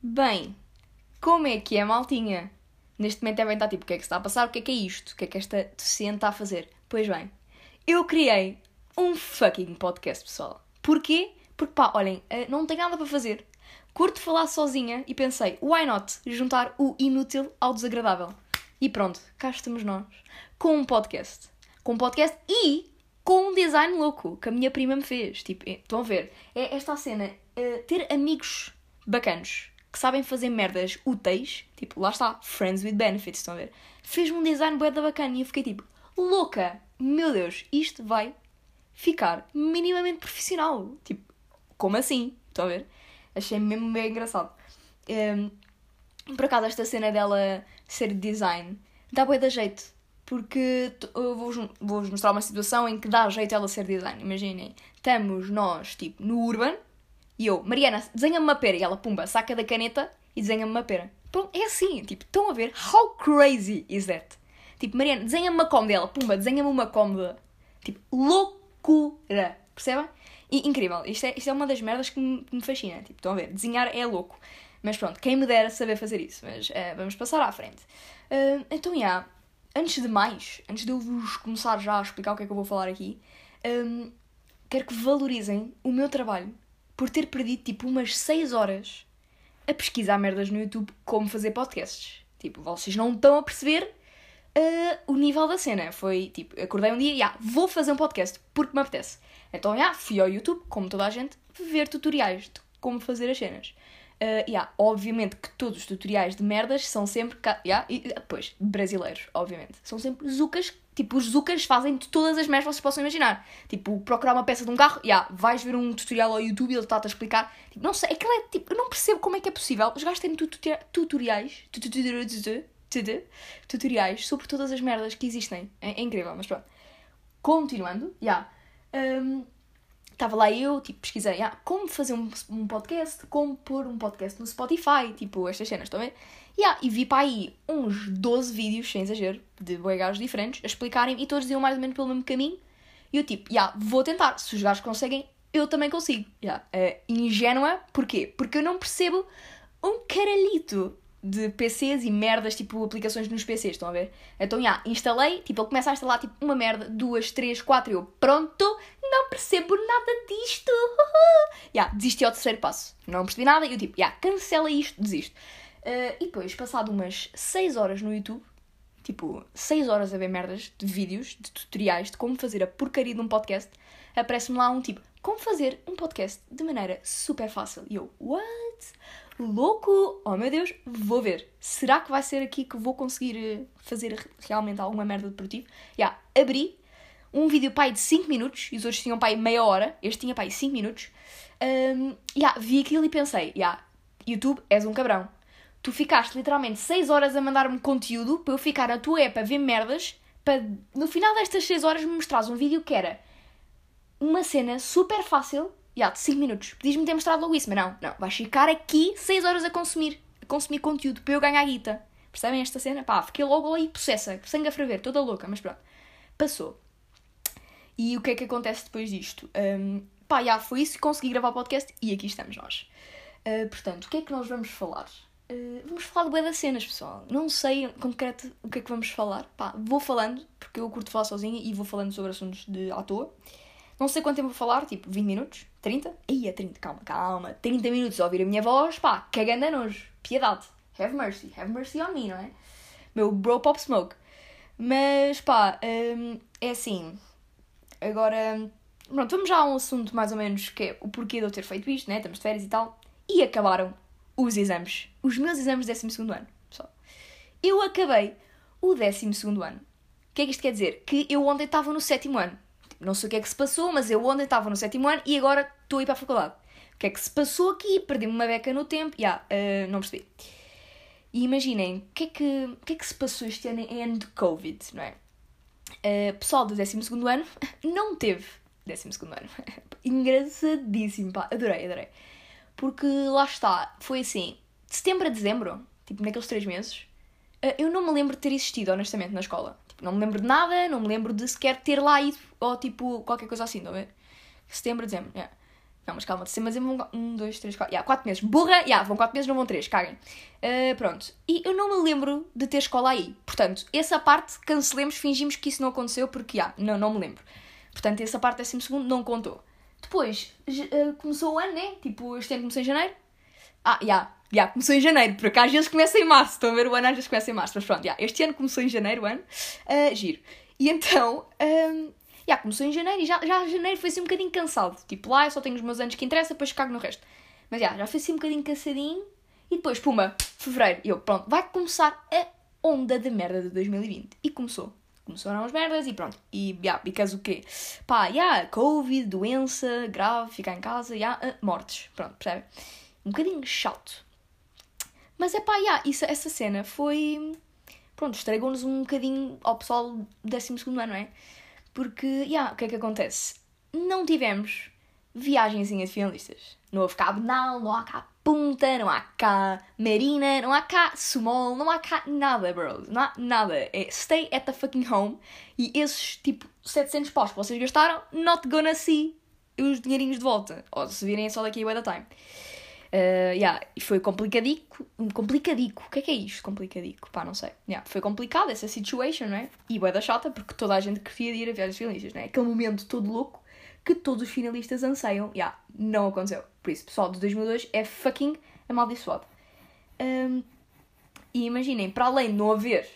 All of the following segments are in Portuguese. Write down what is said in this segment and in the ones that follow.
Bem, como é que é, maltinha? Neste momento devem estar tipo, o que é que se está a passar? O que é que é isto? O que é que esta deficiente está a fazer? Pois bem, eu criei um fucking podcast, pessoal. Porquê? Porque pá, olhem, eh, não tenho nada para fazer. Curto falar sozinha e pensei, why not juntar o inútil ao desagradável? E pronto, cá estamos nós, com um podcast. Com um podcast e com um design louco que a minha prima me fez. Tipo, eh, estão a ver? É esta a cena, eh, ter amigos bacanos que sabem fazer merdas úteis, tipo, lá está, Friends with Benefits, estão a ver? Fez-me um design bué da bacana e eu fiquei tipo, louca, meu Deus, isto vai ficar minimamente profissional. Tipo, como assim? Estão a ver? Achei mesmo bem engraçado. Um, por acaso, esta cena dela ser design dá bué da jeito. Porque vou-vos vou mostrar uma situação em que dá jeito ela ser design. Imaginem, estamos nós, tipo, no Urban, e eu, Mariana, desenha-me uma pera. E ela, pumba, saca da caneta e desenha-me uma pera. Pronto, é assim. Tipo, estão a ver? How crazy is that? Tipo, Mariana, desenha-me uma cómoda. Ela, pumba, desenha-me uma cómoda. Tipo, loucura. Percebem? E, incrível. Isto é, isto é uma das merdas que me, me fascina. Tipo, estão a ver? Desenhar é louco. Mas pronto, quem me dera saber fazer isso. Mas uh, vamos passar à frente. Uh, então, já. Yeah, antes de mais, antes de eu vos começar já a explicar o que é que eu vou falar aqui, um, quero que valorizem o meu trabalho por ter perdido tipo umas 6 horas a pesquisar merdas no YouTube como fazer podcasts. Tipo, vocês não estão a perceber uh, o nível da cena. Foi tipo, acordei um dia e ah, vou fazer um podcast porque me apetece. Então, já, fui ao YouTube, como toda a gente, ver tutoriais de como fazer as cenas. Uh, yeah, obviamente que todos os tutoriais de merdas são sempre. Yeah, e, pois, brasileiros, obviamente. São sempre zucas. Tipo, os zucas fazem de todas as merdas que vocês possam imaginar. Tipo, procurar uma peça de um carro, yeah, vais ver um tutorial ao YouTube e ele está-te a explicar. Tipo, não sei, aquilo é tipo. Eu não percebo como é que é possível. Os gajos têm tutoriais. Tutoriais sobre todas as merdas que existem. É, é incrível, mas pronto. Continuando, já. Yeah, um, estava lá eu, tipo, pesquisei ah, como fazer um, um, podcast, como pôr um podcast no Spotify, tipo, estas cenas, estão a ver? Yeah, e vi para aí uns 12 vídeos, sem exagero, de boigados diferentes, a explicarem e todos iam mais ou menos pelo mesmo caminho. E eu, tipo, yeah, vou tentar. Se os gajos conseguem, eu também consigo. Yeah. Uh, ingênua, porquê? Porque eu não percebo um caralhito de PCs e merdas, tipo aplicações nos PCs, estão a ver? Então, já, instalei, tipo, ele começa a instalar tipo uma merda, duas, três, quatro, e eu, pronto, não percebo nada disto. Já, desisti ao terceiro passo. Não percebi nada e eu, tipo, já, cancela isto, desisto. Uh, e depois, passado umas 6 horas no YouTube, tipo, 6 horas a ver merdas de vídeos, de tutoriais de como fazer a porcaria de um podcast, aparece-me lá um tipo, como fazer um podcast de maneira super fácil. E eu, what? louco! Oh meu Deus, vou ver. Será que vai ser aqui que vou conseguir eh, fazer realmente alguma merda de produtivo? Já, yeah, abri um vídeo pai de 5 minutos e os outros tinham pai meia hora. Este tinha pai 5 minutos. Um, yeah, vi aquilo e pensei, yeah, YouTube, és um cabrão. Tu ficaste literalmente 6 horas a mandar-me conteúdo para eu ficar na tua app a ver merdas para no final destas 6 horas me mostrares um vídeo que era uma cena super fácil yeah, de 5 minutos. Podias-me ter mostrado logo isso, mas não, não. Vais ficar aqui 6 horas a consumir, a consumir conteúdo para eu ganhar guita. Percebem esta cena? Pá, fiquei logo aí possessa, sangue a ferver, toda louca, mas pronto. Passou. E o que é que acontece depois disto? Um, pá, já foi isso, consegui gravar o podcast e aqui estamos nós. Uh, portanto, o que é que nós vamos falar? Uh, vamos falar de das cenas, pessoal. Não sei em concreto o que é que vamos falar. Pá, vou falando, porque eu curto falar sozinha e vou falando sobre assuntos de à toa. Não sei quanto tempo vou falar, tipo 20 minutos, 30? Aí é 30, calma, calma. 30 minutos a ouvir a minha voz, pá, cagando a nojo. Piedade. Have mercy, have mercy on me, não é? Meu bro pop smoke. Mas pá, hum, é assim. Agora, pronto, vamos já a um assunto mais ou menos que é o porquê de eu ter feito isto, né? Estamos de férias e tal. E acabaram os exames. Os meus exames de 12 ano, pessoal. Eu acabei o 12 ano. O que é que isto quer dizer? Que eu ontem estava no sétimo ano. Não sei o que é que se passou, mas eu ontem estava no sétimo ano e agora estou a ir para a faculdade. O que é que se passou aqui? Perdi-me uma beca no tempo. Já, yeah, uh, não percebi. E imaginem, o que, é que, o que é que se passou este ano em ano de Covid, não é? Uh, pessoal do 12 ano não teve 12 ano. Engraçadíssimo, pá, adorei, adorei. Porque lá está, foi assim, de setembro a dezembro, tipo naqueles três meses, uh, eu não me lembro de ter existido, honestamente, na escola. Tipo, não me lembro de nada, não me lembro de sequer ter lá ido, ou tipo, qualquer coisa assim, não é? Setembro, dezembro, yeah. Não, mas calma, mas eu vão um, dois, três, quatro. Yeah, quatro meses. Burra, yeah, vão quatro meses, não vão três, caguem. Uh, pronto. E eu não me lembro de ter escola aí. Portanto, essa parte cancelemos, fingimos que isso não aconteceu, porque, yeah, não, não me lembro. Portanto, essa parte, décimo segundo, não contou. Depois, uh, começou o ano, né? Tipo, este ano começou em janeiro. Ah, já, yeah, yeah, começou em janeiro, porque às vezes começa em março. Estão a ver o ano, às vezes começa em março. Mas pronto, yeah, este ano começou em janeiro, o ano. Uh, giro. E então, um, yeah, começou em janeiro e já, já janeiro foi assim um bocadinho cansado. Tipo, lá eu só tenho os meus anos que interessa, depois cago no resto. Mas yeah, já foi assim um bocadinho cansadinho. E depois, puma, fevereiro. E eu, pronto, vai começar a onda de merda de 2020. E começou. Começaram as merdas e pronto. E, yeah, because o quê? Pá, yeah, Covid, doença grave, ficar em casa, yeah, uh, mortes. Pronto, percebe? Um bocadinho chato. Mas é pá, yeah, isso, essa cena foi. Pronto, estragou-nos um bocadinho ao pessoal do 12 ano, não é? Porque, yeah, o que é que acontece? Não tivemos viagenzinha de finalistas. Não houve cá Benal, não há cá Punta, não há cá Marina, não há cá Sumol, não há cá nada, bro. Não há nada. É stay at the fucking home e esses, tipo, 700 pós que vocês gastaram, not gonna see os dinheirinhos de volta. Ou se virem só daqui a the time. Uh, yeah, e foi complicadico. Complicadico. O que é que é isto? Complicadico. Pá, não sei. Yeah, foi complicado essa situation, não é? E bué da chata, porque toda a gente queria ir a viagens finalistas, não é? Aquele momento todo louco que todos os finalistas anseiam. Yeah, não aconteceu. Por isso, pessoal de 2002 é fucking amaldiçoado. Um, e imaginem, para além de não haver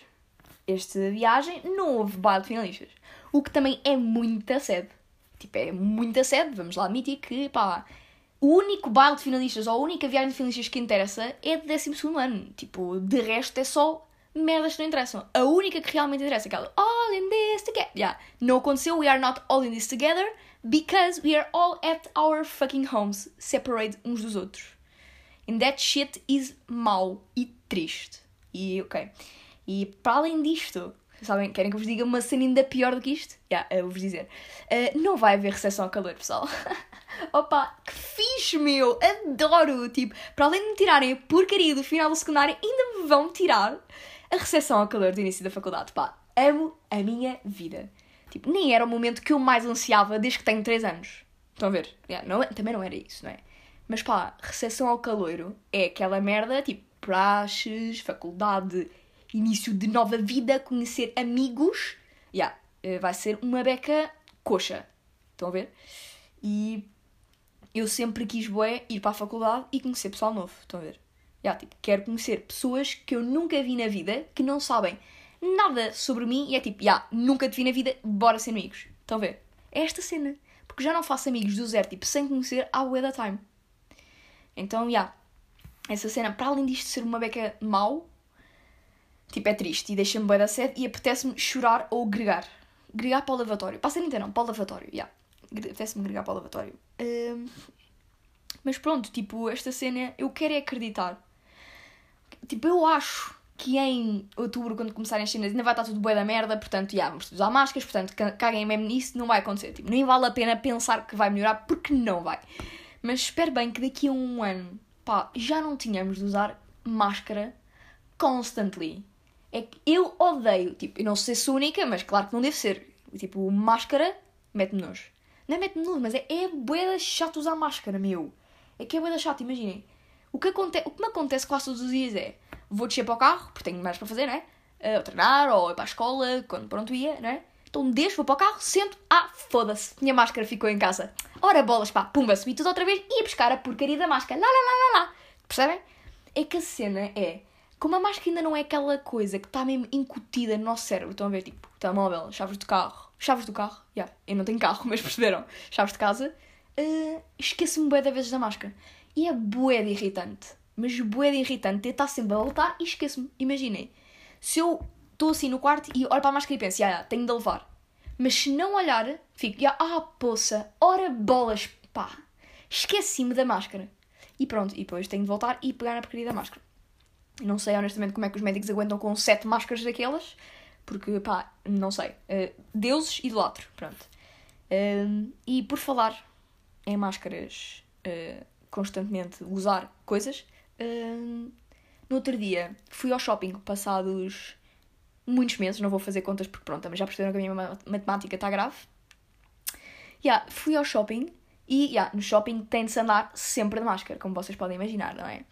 esta viagem, não houve baile de finalistas. O que também é muita sede. Tipo, é muita sede. Vamos lá admitir que, pá, o único baile de finalistas ou a única viagem de finalistas que interessa é de 12 ano. Tipo, de resto é só merdas que não interessam. A única que realmente interessa é aquela All in this together. Yeah. Não aconteceu, we are not all in this together because we are all at our fucking homes, separate uns dos outros. And that shit is mau e triste. E ok. E para além disto, sabem, querem que eu vos diga uma cena ainda pior do que isto? Já, yeah, vou-vos dizer. Uh, não vai haver recepção a calor, pessoal. Opa, que fixe, meu! Adoro! Tipo, para além de me tirarem a porcaria do final do secundário, ainda me vão tirar a recepção ao calor do início da faculdade. Pá, amo a minha vida. Tipo, nem era o momento que eu mais ansiava desde que tenho 3 anos. Estão a ver? Yeah, não, é, também não era isso, não é? Mas pá, recepção ao caloiro é aquela merda, tipo, praxes, faculdade, início de nova vida, conhecer amigos. Yeah, eh, vai ser uma beca coxa. Estão a ver? E eu sempre quis bué, ir para a faculdade e conhecer pessoal novo. Estão a ver? Yeah, tipo, quero conhecer pessoas que eu nunca vi na vida, que não sabem nada sobre mim e é tipo, yeah, nunca te vi na vida, bora ser amigos. Estão a ver? É esta cena. Porque já não faço amigos do zero, tipo, sem conhecer a way da time. Então, já. Yeah, essa cena, para além disto ser uma beca mau, tipo, é triste e deixa-me bem da sede e apetece-me chorar ou gregar. Gregar para o lavatório. Para a cena inteira, não, para o lavatório, já. Yeah apetece-me agregar para o lavatório. Uh, mas pronto, tipo, esta cena eu quero é acreditar. Tipo, eu acho que em outubro, quando começarem as cenas, ainda vai estar tudo bué da merda, portanto, já, vamos usar máscaras, portanto, caguem mesmo nisso, não vai acontecer. Tipo, nem vale a pena pensar que vai melhorar, porque não vai. Mas espero bem que daqui a um ano, pá, já não tínhamos de usar máscara constantly. É que eu odeio, tipo, eu não sei se sou única, mas claro que não deve ser. Tipo, máscara mete-me nojo. Não é mete-me nulo, mas é, é bué chato usar máscara, meu. É que é bué chato, imaginem. O que, aconte o que me acontece quase todos os dias é... Vou descer para o carro, porque tenho mais para fazer, não é? Uh, treinar, ou ir para a escola, quando pronto ia, não é? Então deixo, vou para o carro, sento... Ah, foda-se, minha máscara ficou em casa. Ora, bolas, pá, pumba, subi tudo outra vez e ia buscar a porcaria da máscara. Lá, lá, lá, lá, lá. Percebem? É que a cena é... Como a máscara ainda não é aquela coisa que está mesmo incutida no nosso cérebro, estão a ver, tipo, telemóvel, chaves do carro, chaves do carro, yeah, eu não tenho carro, mas perceberam, chaves de casa, uh, esqueço-me bué da vezes da máscara. E é bué de irritante, mas bué de irritante, eu estar sempre a voltar e esqueço-me. Imaginem, se eu estou assim no quarto e olho para a máscara e penso, yeah, yeah, tenho de levar. Mas se não olhar, fico, yeah, ah, poça, ora bolas, pá, esqueci-me da máscara. E pronto, e depois tenho de voltar e pegar na porcaria da máscara. Não sei honestamente como é que os médicos aguentam com sete máscaras daquelas, porque pá, não sei. Uh, deuses idolatro, pronto. Uh, e por falar em máscaras, uh, constantemente usar coisas, no outro dia fui ao shopping passados muitos meses, não vou fazer contas porque pronto, mas já perceberam que a minha matemática está grave. Yeah, fui ao shopping E, yeah, no shopping tem de se andar sempre de máscara, como vocês podem imaginar, não é?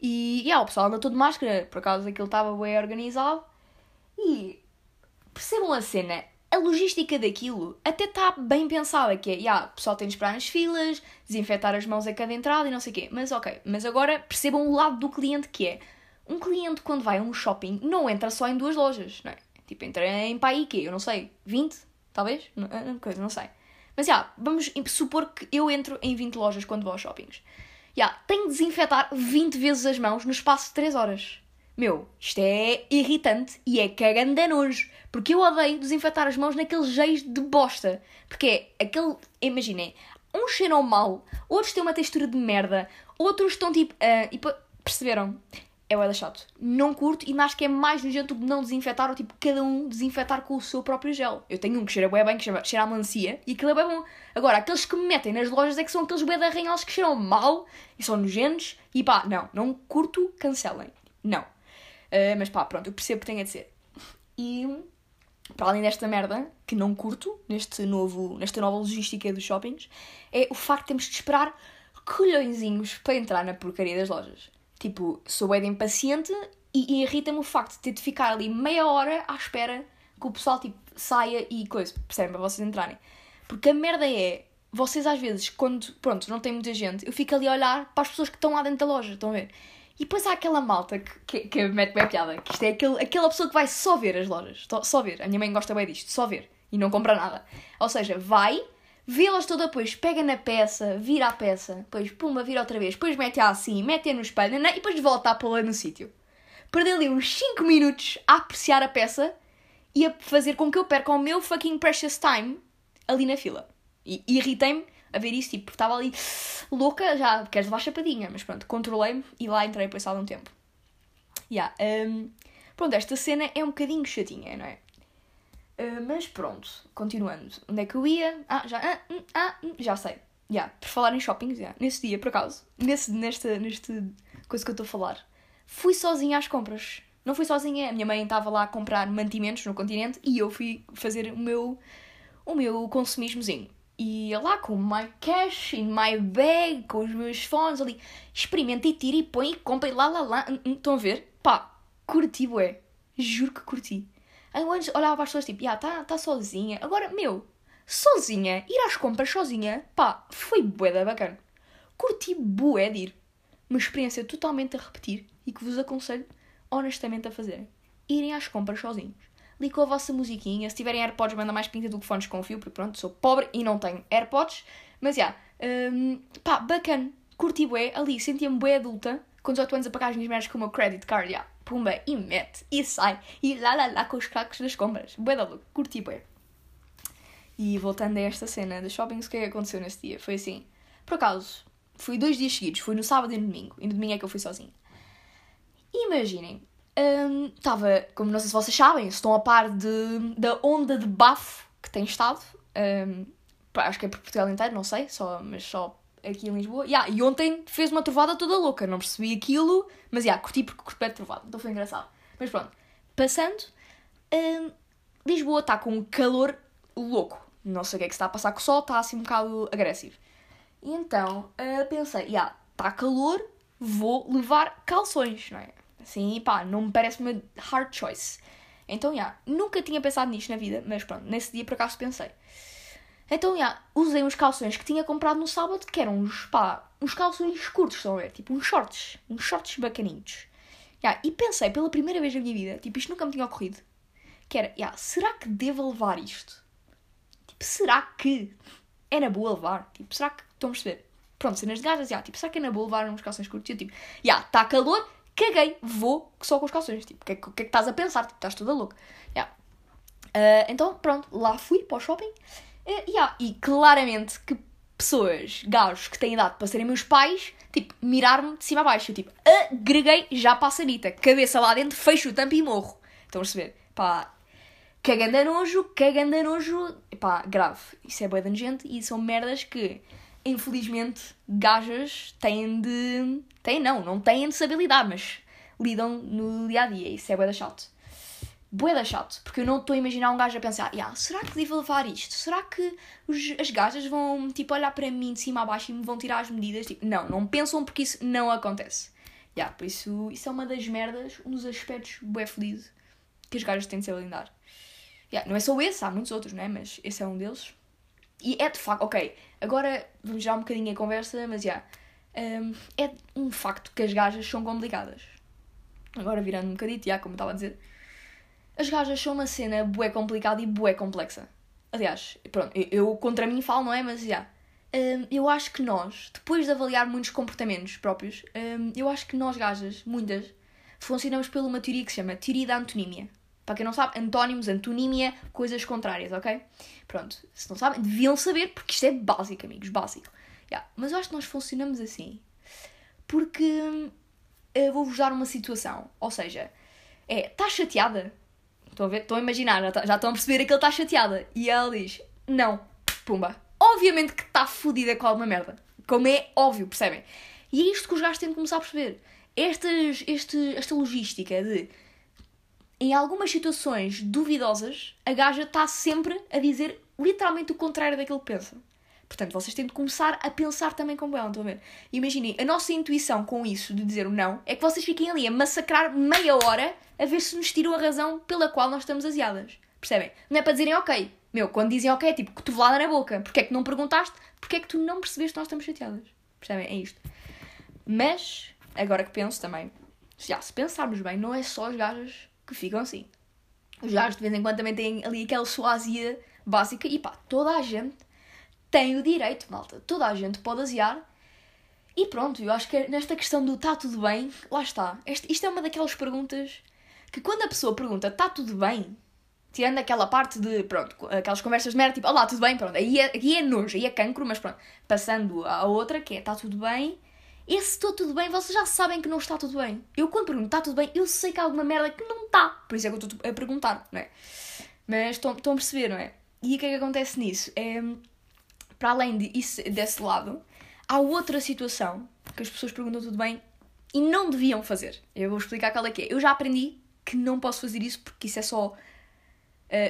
E, yeah, o pessoal anda todo de máscara, por causa daquilo estava bem organizado. E, percebam a cena, a logística daquilo até está bem pensada, que é, yeah, o pessoal tem de esperar nas filas, desinfetar as mãos a cada entrada e não sei o quê. Mas ok, mas agora percebam o lado do cliente que é, um cliente quando vai a um shopping não entra só em duas lojas, não é? Tipo, entra em aí quê? Eu não sei, 20? Talvez? Não, coisa, não sei. Mas já, vamos supor que eu entro em 20 lojas quando vou aos shoppings. Já, tenho de desinfetar 20 vezes as mãos no espaço de 3 horas. Meu, isto é irritante e é cagando nojo. Porque eu odeio desinfetar as mãos naqueles jeitos de bosta. Porque é aquele. Imaginem, uns cheiram mal, outros têm uma textura de merda, outros estão tipo. Uh, perceberam? é o chato. Não curto e acho que é mais nojento que não desinfetar ou tipo cada um desinfetar com o seu próprio gel. Eu tenho um que cheira bem, que cheira, cheira a melancia e aquilo é bem bom. Agora, aqueles que me metem nas lojas é que são aqueles bué de arranhalos que cheiram mal e são nojentos e pá, não, não curto, cancelem. Não. Uh, mas pá, pronto, eu percebo que tenha de ser. E para além desta merda, que não curto, neste novo, nesta nova logística dos shoppings, é o facto de termos de esperar colhõezinhos para entrar na porcaria das lojas. Tipo, sou bem impaciente e, e irrita-me o facto de ter de ficar ali meia hora à espera que o pessoal tipo, saia e coisa, percebem? Para vocês entrarem. Porque a merda é, vocês às vezes, quando, pronto, não tem muita gente, eu fico ali a olhar para as pessoas que estão lá dentro da loja, estão a ver? E depois há aquela malta que, que, que mete bem piada, que isto é aquele, aquela pessoa que vai só ver as lojas, só ver. A minha mãe gosta bem disto, só ver. E não compra nada. Ou seja, vai, vê-las toda, depois pega na peça, vira a peça, depois puma, vira outra vez, depois mete-a assim, mete-a no espelho e depois volta a pô-la no sítio. Perder ali uns 5 minutos a apreciar a peça e a fazer com que eu perca o meu fucking precious time ali na fila. E, irritei-me a ver isso, tipo, estava ali louca, já queres levar chapadinha, mas pronto, controlei-me e lá entrei depois há um tempo. Yeah, um, pronto, esta cena é um bocadinho chatinha, não é? Ah, mas pronto, continuando. Onde é que eu ia? Ah, já, ah, hum, ah, hum, já sei. Yeah, por falar em shoppings, yeah. nesse dia, por acaso, nesse, nesta, neste coisa que eu estou a falar, fui sozinha às compras. Não fui sozinha, a minha mãe estava lá a comprar mantimentos no continente e eu fui fazer o meu, o meu consumismozinho. E lá com my cash in my bag, com os meus fones ali, experimenta e tira e põe e compra e lá lá lá. Hum, estão a ver? Pá, curti, bué. Juro que curti. Eu antes olhava para as pessoas tipo, ah, tá, tá sozinha. Agora, meu, sozinha, ir às compras sozinha, pá, foi bué da bacana. Curti bué de ir. Uma experiência totalmente a repetir e que vos aconselho honestamente a fazerem. Irem às compras sozinhos. Li com a vossa musiquinha. Se tiverem AirPods, manda mais pinta do que fones com fio, porque pronto, sou pobre e não tenho AirPods. Mas já, yeah, um, pá, bacana. Curti bué ali, sentia-me bué adulta. Com 18 anos a pagar as minhas merdas com o meu credit card. Yeah pumba, e mete, e sai, e lá lá lá com os cacos das compras. Bué da louco, curti bué. E voltando a esta cena dos shoppings, o que é que aconteceu nesse dia? Foi assim, por acaso, fui dois dias seguidos, fui no sábado e no domingo, e no domingo é que eu fui sozinha. Imaginem, estava, um, como não sei se vocês sabem, estão a par de, da onda de bafo que tem estado, um, acho que é por Portugal inteiro, não sei, só, mas só aqui em Lisboa. Yeah, e ontem fez uma trovada toda louca, não percebi aquilo, mas yeah, curti porque curti a trovada, então foi engraçado. Mas pronto, passando, hum, Lisboa está com um calor louco. Não sei o que é que está a passar com o sol, está assim um bocado agressivo. E então uh, pensei, yeah, está calor, vou levar calções, não é? Assim, pá, não me parece uma hard choice. Então, yeah, nunca tinha pensado nisto na vida, mas pronto, nesse dia por acaso pensei. Então, já, usei uns calções que tinha comprado no sábado, que eram uns, pá, uns calções curtos, estão a ver? Tipo, uns shorts. Uns shorts bacaninhos. Já, e pensei, pela primeira vez na minha vida, tipo, isto nunca me tinha ocorrido, que era, já, será que devo levar isto? Tipo, será que é na boa levar? Tipo, será que, estão a perceber? Pronto, cenas de gajas, já, tipo, será que é na boa levar uns calções curtos? E eu, tipo, já, está calor, caguei, vou só com os calções. Tipo, o que, é que, é que estás a pensar? Tipo, estás toda louca. Já. Uh, então, pronto, lá fui para o shopping Uh, yeah, e claramente que pessoas, gajos que têm idade para serem meus pais, tipo, mirar-me de cima a baixo. Eu, tipo, agreguei já para a sanita. Cabeça lá dentro, fecho o tampo e morro. Estão a perceber? Pá, cagando nojo, cagando nojo. Pá, grave. Isso é boa de gente e são merdas que, infelizmente, gajas têm de... Têm não, não têm de saber lidar, mas lidam no dia-a-dia. -dia. Isso é boa da chato. Boeda chato, porque eu não estou a imaginar um gajo a pensar, yeah, será que devo levar isto? Será que os, as gajas vão, tipo, olhar para mim de cima a baixo e me vão tirar as medidas? Tipo, não, não pensam porque isso não acontece. Yeah, por isso, isso é uma das merdas, um dos aspectos bué feliz que as gajas têm de se blindar. Yeah, não é só esse, há muitos outros, não é? Mas esse é um deles. E é de facto, ok, agora vamos já um bocadinho a conversa, mas já. Yeah, um, é um facto que as gajas são complicadas. Agora virando um bocadinho, já, como estava a dizer as gajas são uma cena bué complicada e bué complexa. Aliás, pronto, eu, eu contra mim falo, não é? Mas já. Um, eu acho que nós, depois de avaliar muitos comportamentos próprios, um, eu acho que nós gajas, muitas, funcionamos por uma teoria que se chama teoria da antonímia. Para quem não sabe, antónimos, antonímia, coisas contrárias, ok? Pronto, se não sabem, deviam saber, porque isto é básico, amigos, básico. Yeah. Mas eu acho que nós funcionamos assim porque hum, vou-vos dar uma situação. Ou seja, é, estás chateada? Estão a ver? Estão a imaginar, já, tá, já estão a perceber que ele está chateada. E ela diz: Não, pumba. Obviamente que está fodida com alguma merda. Como é óbvio, percebem? E é isto que os gajos têm de começar a perceber. Estas, este, esta logística de. Em algumas situações duvidosas, a gaja está sempre a dizer literalmente o contrário daquilo que pensa. Portanto, vocês têm de começar a pensar também como ela, estão a ver? Imaginem, a nossa intuição com isso de dizer o não é que vocês fiquem ali a massacrar meia hora a ver se nos tiram a razão pela qual nós estamos aziadas. Percebem? Não é para dizerem ok. Meu, quando dizem ok é tipo cotovelada na boca. Porquê é que não perguntaste? Porquê é que tu não percebeste que nós estamos chateadas? Percebem? É isto. Mas, agora que penso também, já, se pensarmos bem, não é só as gajas que ficam assim. Os gajos de vez em quando também têm ali aquela suazia básica e pá, toda a gente tem o direito, malta. Toda a gente pode aziar. E pronto, eu acho que nesta questão do está tudo bem, lá está. Este, isto é uma daquelas perguntas que quando a pessoa pergunta está tudo bem, tirando aquela parte de, pronto, aquelas conversas de merda, tipo, olá, tudo bem, pronto, aí é, aí é nojo, aí é cancro, mas pronto, passando à outra, que é está tudo bem, esse estou tudo bem, vocês já sabem que não está tudo bem. Eu quando pergunto está tudo bem, eu sei que há alguma merda que não está, por isso é que eu estou a perguntar, não é? Mas estão, a perceber, não é? E o que é que acontece nisso? É para além de isso, desse lado, há outra situação que as pessoas perguntam tudo bem e não deviam fazer. Eu vou explicar qual é que é. Eu já aprendi que não posso fazer isso porque isso é só uh,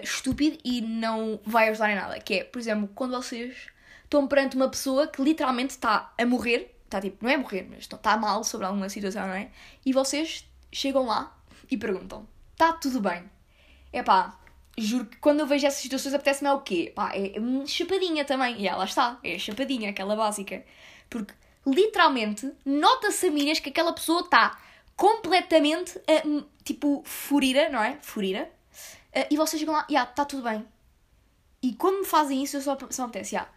estúpido e não vai ajudar em nada. Que é, por exemplo, quando vocês estão perante uma pessoa que literalmente está a morrer, está tipo, não é morrer, mas está mal sobre alguma situação, não é? E vocês chegam lá e perguntam: está tudo bem? É pá, juro que quando eu vejo essas situações apetece-me é o quê? Pá, é uma chapadinha também. E ela está, é chapadinha, aquela básica. Porque literalmente nota-se a minhas que aquela pessoa está completamente uh, tipo furira, não é? Furira. Uh, e vocês chegam lá, e yeah, está tudo bem. E quando me fazem isso, eu só, só apetece, yeah,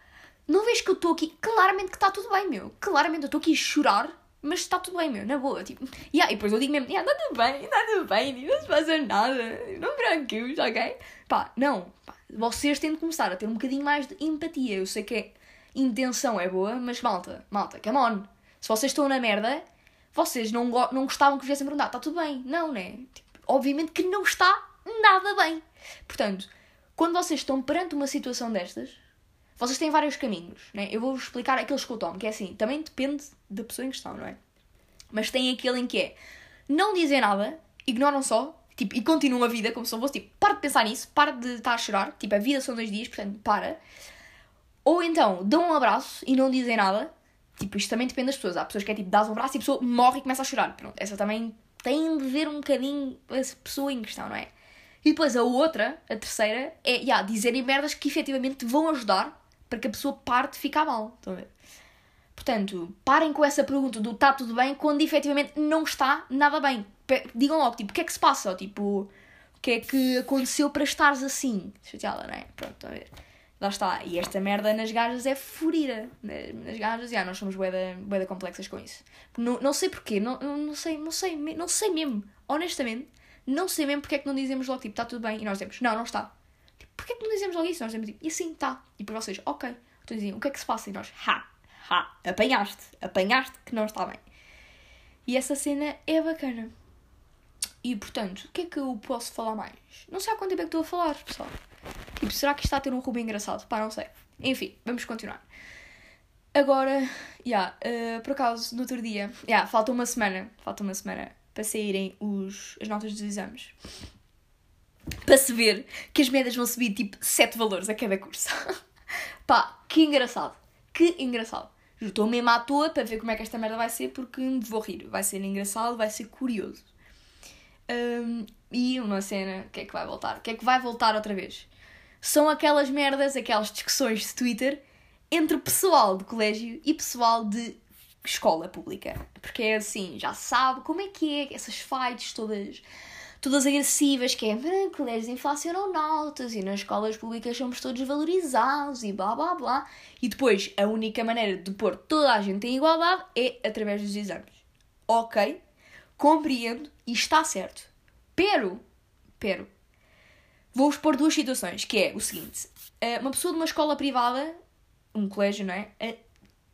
não vejo que eu estou aqui, claramente que está tudo bem, meu. Claramente eu estou aqui a chorar mas está tudo bem, meu, na boa. Tipo, yeah, e depois eu digo mesmo, yeah, está tudo bem, está tudo bem, não se passa nada, não tranquilos, ok? Pá, não, pá, vocês têm de começar a ter um bocadinho mais de empatia. Eu sei que a intenção é boa, mas malta, malta, come on. Se vocês estão na merda, vocês não, não gostavam que viessem perguntar, está tudo bem? Não, né? Tipo, obviamente que não está nada bem. Portanto, quando vocês estão perante uma situação destas, vocês têm vários caminhos, né? Eu vou-vos explicar aqueles que eu tomo, que é assim, também depende da pessoa em questão, não é? Mas tem aquele em que é não dizem nada, ignoram só, tipo, e continuam a vida como se não fosse, tipo, para de pensar nisso, para de estar a chorar, tipo, a vida são dois dias, portanto, para. Ou então, dão um abraço e não dizem nada, tipo, isto também depende das pessoas. Há pessoas que é tipo, dás um abraço e a pessoa morre e começa a chorar. Pronto, essa também tem de ver um bocadinho essa pessoa em questão, não é? E depois a outra, a terceira, é, yeah, dizerem merdas que efetivamente vão ajudar para que a pessoa pare de ficar mal. Estão a ver? Portanto, parem com essa pergunta do está tudo bem quando efetivamente não está nada bem. Digam logo, tipo, o que é que se passa? Tipo, o que é que aconteceu para estares assim? Chateada, não é? Pronto, estão a ver? Lá está. E esta merda nas gajas é furida. Nas gajas, já, nós somos boeda complexas com isso. Não, não sei porquê, não, não sei, não sei, não sei mesmo. Honestamente, não sei mesmo porque é que não dizemos logo, tipo, está tudo bem. E nós dizemos, não, não está. Porquê que não dizemos logo isso? Nós dizemos tipo, e assim tá. E para vocês, ok. Então diziam, o que é que se passa? E nós, ha, ha, apanhaste, apanhaste que não está bem. E essa cena é bacana. E portanto, o que é que eu posso falar mais? Não sei há quanto tempo é que estou a falar, pessoal. Tipo, será que está a ter um rubo engraçado? Pá, não sei. Enfim, vamos continuar. Agora, já, yeah, uh, por acaso, no outro dia, já, yeah, falta uma semana, falta uma semana para saírem os, as notas dos exames. Para se ver que as médias vão subir tipo 7 valores a cada curso. Pá, que engraçado. Que engraçado. Estou mesmo à toa para ver como é que esta merda vai ser porque vou rir. Vai ser engraçado, vai ser curioso. Um, e uma cena, o que é que vai voltar? O que é que vai voltar outra vez? São aquelas merdas, aquelas discussões de Twitter entre pessoal de colégio e pessoal de escola pública. Porque é assim, já sabe como é que é, essas fights todas todas agressivas, que é ah, colégios inflacionam notas e nas escolas públicas somos todos valorizados e blá blá blá. E depois a única maneira de pôr toda a gente em igualdade é através dos exames. Ok, compreendo e está certo. Pero, pero, vou expor duas situações, que é o seguinte. Eh, uma pessoa de uma escola privada, um colégio, não é? Eh,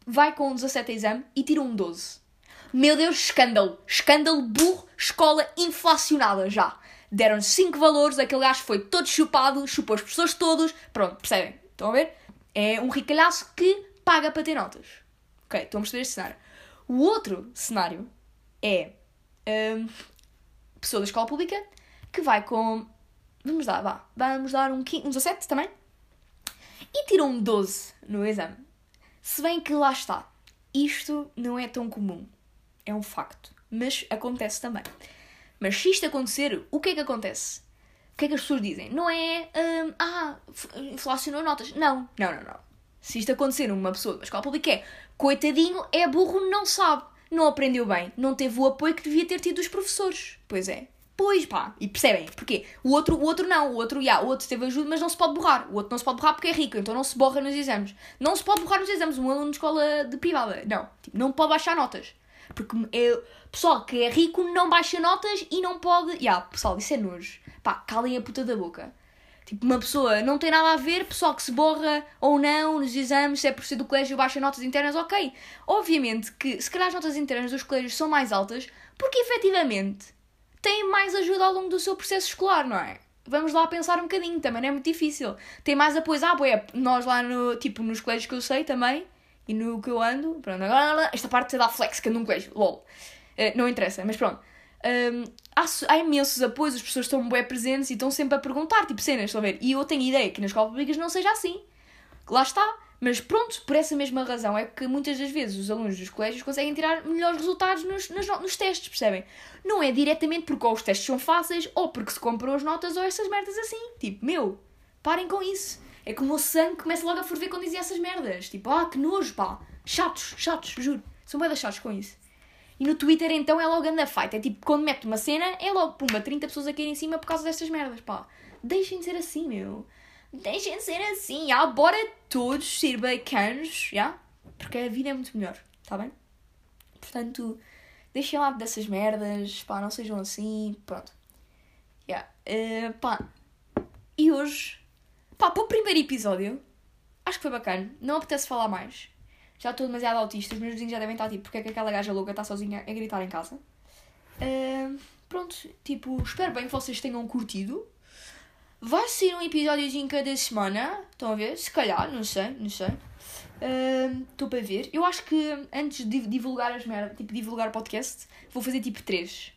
vai com um 17 a exame e tira um 12. Meu Deus, escândalo. Escândalo burro, escola inflacionada já. Deram 5 valores, aquele gajo foi todo chupado, chupou os professores todos. Pronto, percebem? Estão a ver? É um ricalhaço que paga para ter notas. Ok, estão a perceber este cenário. O outro cenário é um, pessoa da escola pública que vai com. Vamos dar, vá. Vamos dar um, 15, um 17 também. E tirou um 12 no exame. Se bem que lá está. Isto não é tão comum é um facto. Mas acontece também. Mas se isto acontecer, o que é que acontece? O que é que as pessoas dizem? Não é. Um, ah, inflacionou notas. Não, não, não, não. Se isto acontecer numa pessoa da escola pública é coitadinho, é burro, não sabe. Não aprendeu bem. Não teve o apoio que devia ter tido dos professores. Pois é. Pois pá, e percebem? Porquê? O outro, o outro não, o outro, yeah, o outro teve ajuda, mas não se pode borrar. O outro não se pode borrar porque é rico, então não se borra nos exames. Não se pode borrar nos exames, um aluno de escola de privada. Não, tipo, não pode baixar notas. Porque é, pessoal que é rico não baixa notas e não pode. Ya, yeah, pessoal, isso é nojo. Pá, calem a puta da boca. Tipo, uma pessoa não tem nada a ver, pessoal que se borra ou não nos exames, se é por ser do colégio baixa notas internas, ok. Obviamente que se calhar as notas internas dos colégios são mais altas porque efetivamente têm mais ajuda ao longo do seu processo escolar, não é? Vamos lá pensar um bocadinho, também não é muito difícil. Tem mais apoio. Ah, boé, nós lá no, tipo, nos colégios que eu sei também, e no que eu ando, pronto, agora esta parte da flex que ando num colégio, lol. Uh, não interessa, mas pronto. Um, há, há, imensos apoios, as pessoas estão bem presentes e estão sempre a perguntar, tipo cenas, estão a ver? E eu tenho ideia que nas escolas públicas não seja assim. Lá está. Mas pronto, por essa mesma razão é que muitas das vezes os alunos dos colégios conseguem tirar melhores resultados nos, nos, nos testes, percebem? Não é diretamente porque ou os testes são fáceis ou porque se comprou as notas ou essas merdas assim. Tipo, meu, parem com isso. É que o sangue começa logo a ferver quando dizia essas merdas. Tipo, ah, que nojo, pá. Chatos, chatos, juro. São bem chatos com isso. E no Twitter então é logo anda fight. É tipo, quando mete uma cena, é logo, pumba, 30 pessoas a cair em cima por causa destas merdas, pá. Deixem de ser assim, meu. Deixem de ser assim. Ah, bora todos ser bacanos, já? Porque a vida é muito melhor, tá bem? Portanto, deixem lá dessas merdas, pá, não sejam assim, pronto. Yeah. Uh, pá. E hoje Pá, para o primeiro episódio, acho que foi bacana. Não apetece falar mais. Já estou demasiado autista, os meus vizinhos já devem estar tipo, porque é que aquela gaja louca está sozinha a gritar em casa. Uh, pronto, tipo, espero bem que vocês tenham curtido. Vai ser um episódiozinho cada semana, estão a ver? Se calhar, não sei, não sei. Estou uh, para ver. Eu acho que antes de divulgar as merdas, tipo, divulgar o podcast, vou fazer tipo três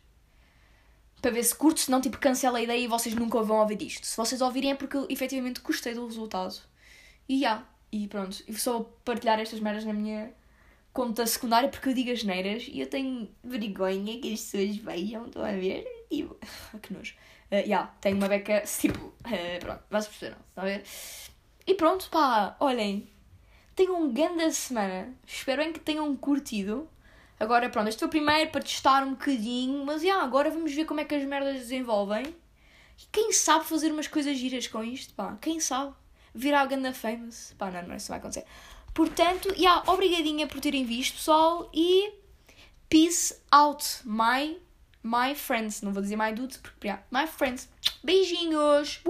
para ver se curto, senão tipo cancela a ideia e vocês nunca vão ouvir isto. Se vocês ouvirem é porque eu efetivamente gostei do resultado. E já, e pronto. Eu só partilhar estas merdas na minha conta secundária porque eu digo as neiras e eu tenho vergonha que as pessoas vejam, estão a ver? E que nojo. Uh, yeah, tenho uma beca, tipo, uh, pronto, vai-se perceber, não, estão a ver? E pronto, pá, olhem, tenham um grande semana. Espero bem que tenham curtido. Agora, pronto, este foi o primeiro para testar um bocadinho, mas yeah, agora vamos ver como é que as merdas desenvolvem. E quem sabe fazer umas coisas giras com isto, pá, quem sabe? Virar a ganda famous. Pá, não, não, isso vai acontecer. Portanto, yeah, obrigadinha por terem visto, pessoal, e peace out, my, my friends. Não vou dizer my dudes, porque, yeah, my friends. Beijinhos!